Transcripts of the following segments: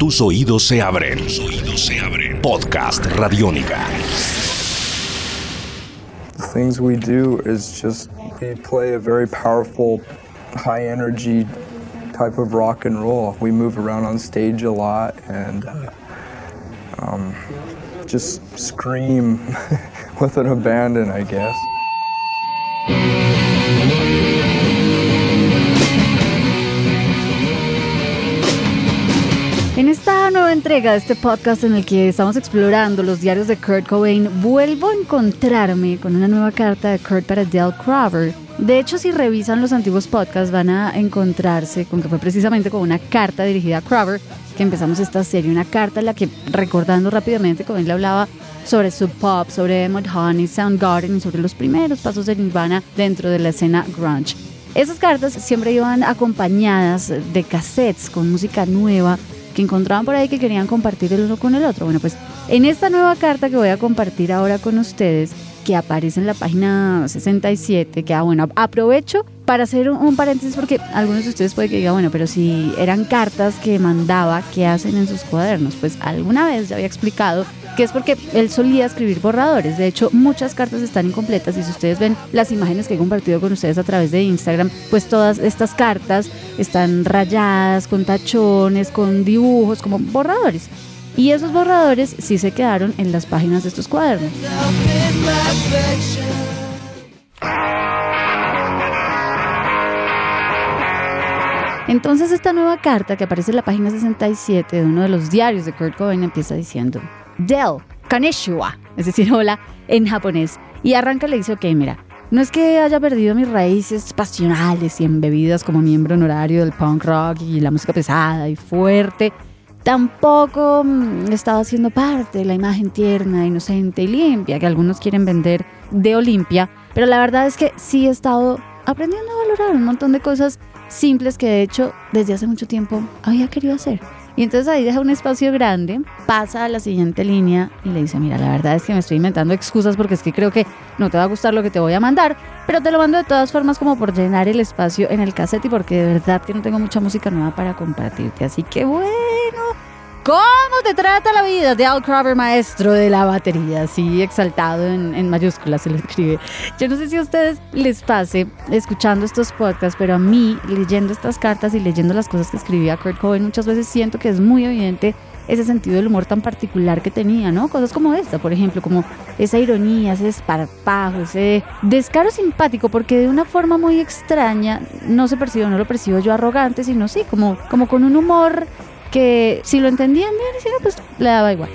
Tus oídos se abren. Tus oídos se abren. Podcast Radiónica. The things we do is just we play a very powerful, high energy type of rock and roll. We move around on stage a lot and uh, um, just scream with an abandon, I guess. Nueva entrega de este podcast en el que estamos explorando los diarios de Kurt Cobain, vuelvo a encontrarme con una nueva carta de Kurt para Dale Crover. De hecho, si revisan los antiguos podcasts van a encontrarse con que fue precisamente con una carta dirigida a Crover que empezamos esta serie, una carta en la que, recordando rápidamente, Cobain le hablaba sobre su pop, sobre Mudhoney, Soundgarden y sobre los primeros pasos de Nirvana dentro de la escena grunge. Esas cartas siempre iban acompañadas de cassettes con música nueva que encontraban por ahí que querían compartir el uno con el otro. Bueno, pues en esta nueva carta que voy a compartir ahora con ustedes, que aparece en la página 67, que ah, bueno, aprovecho para hacer un, paréntesis porque algunos de ustedes pueden que digan, bueno, pero si eran cartas que mandaba, ¿qué hacen en sus cuadernos? Pues alguna vez ya había explicado que es porque él solía escribir borradores. De hecho, muchas cartas están incompletas y si ustedes ven las imágenes que he compartido con ustedes a través de Instagram, pues todas estas cartas están rayadas, con tachones, con dibujos, como borradores. Y esos borradores sí se quedaron en las páginas de estos cuadernos. Entonces esta nueva carta que aparece en la página 67 de uno de los diarios de Kurt Cobain empieza diciendo Del, Kaneshiwa, es decir, hola en japonés. Y arranca le dice, ok, mira, no es que haya perdido mis raíces pasionales y embebidas como miembro honorario del punk rock y la música pesada y fuerte, tampoco mm, he estado haciendo parte de la imagen tierna, inocente y limpia que algunos quieren vender de Olimpia, pero la verdad es que sí he estado aprendiendo a valorar un montón de cosas simples que de hecho desde hace mucho tiempo había querido hacer. Y entonces ahí deja un espacio grande, pasa a la siguiente línea y le dice, mira, la verdad es que me estoy inventando excusas porque es que creo que no te va a gustar lo que te voy a mandar, pero te lo mando de todas formas como por llenar el espacio en el cassette y porque de verdad que no tengo mucha música nueva para compartirte. Así que bueno, ¿Cómo te trata la vida? De Al Crover, maestro de la batería, así exaltado en, mayúsculas se lo escribe. Yo no sé si a ustedes les pase escuchando estos podcasts, pero a mí, leyendo estas cartas y leyendo las cosas que escribía Kurt Cobain, muchas veces siento que es muy evidente ese sentido del humor tan particular que tenía, ¿no? Cosas como esta, por ejemplo, como esa ironía, ese esparpajo, ese descaro simpático, porque de una forma muy extraña no se percibe, no lo percibo yo arrogante, sino sí, como, como con un humor que si lo entendían bien, no, pues le daba igual.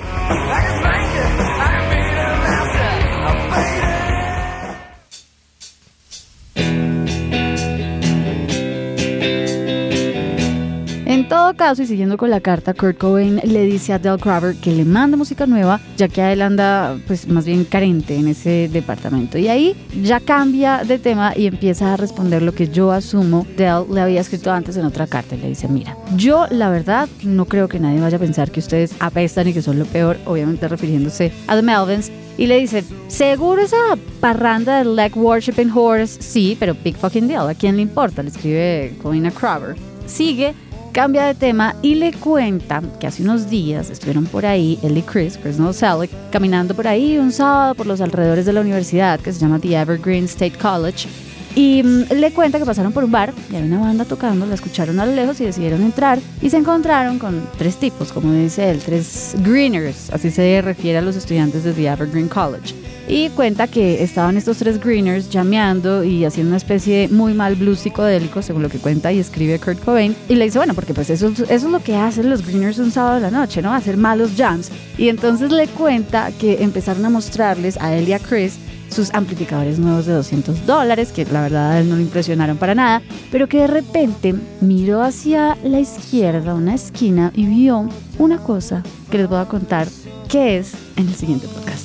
Todo caso, y siguiendo con la carta, Kurt Cobain le dice a Del Craver que le manda música nueva, ya que él anda pues más bien carente en ese departamento. Y ahí ya cambia de tema y empieza a responder lo que yo asumo Del le había escrito antes en otra carta. Y le dice, mira, yo la verdad no creo que nadie vaya a pensar que ustedes apestan y que son lo peor, obviamente refiriéndose a The Melvins. Y le dice, seguro esa parranda de leg worshiping horse, sí, pero big fucking deal, ¿a quién le importa? Le escribe Cobain a Craver. Sigue cambia de tema y le cuenta que hace unos días estuvieron por ahí él y Chris, Chris Novoselic, caminando por ahí un sábado por los alrededores de la universidad que se llama The Evergreen State College. Y mm, le cuenta que pasaron por un bar y hay una banda tocando, la escucharon a lo lejos y decidieron entrar y se encontraron con tres tipos, como dice él, tres greeners, así se refiere a los estudiantes de The Evergreen College y cuenta que estaban estos tres greeners llameando y haciendo una especie de muy mal blues psicodélico, según lo que cuenta y escribe Kurt Cobain. Y le dice, bueno, porque pues eso, eso es lo que hacen los greeners un sábado de la noche, ¿no? Hacer malos jams. Y entonces le cuenta que empezaron a mostrarles a él y a Chris sus amplificadores nuevos de 200 dólares, que la verdad a él no le impresionaron para nada, pero que de repente miró hacia la izquierda, una esquina, y vio una cosa que les voy a contar que es en el siguiente podcast.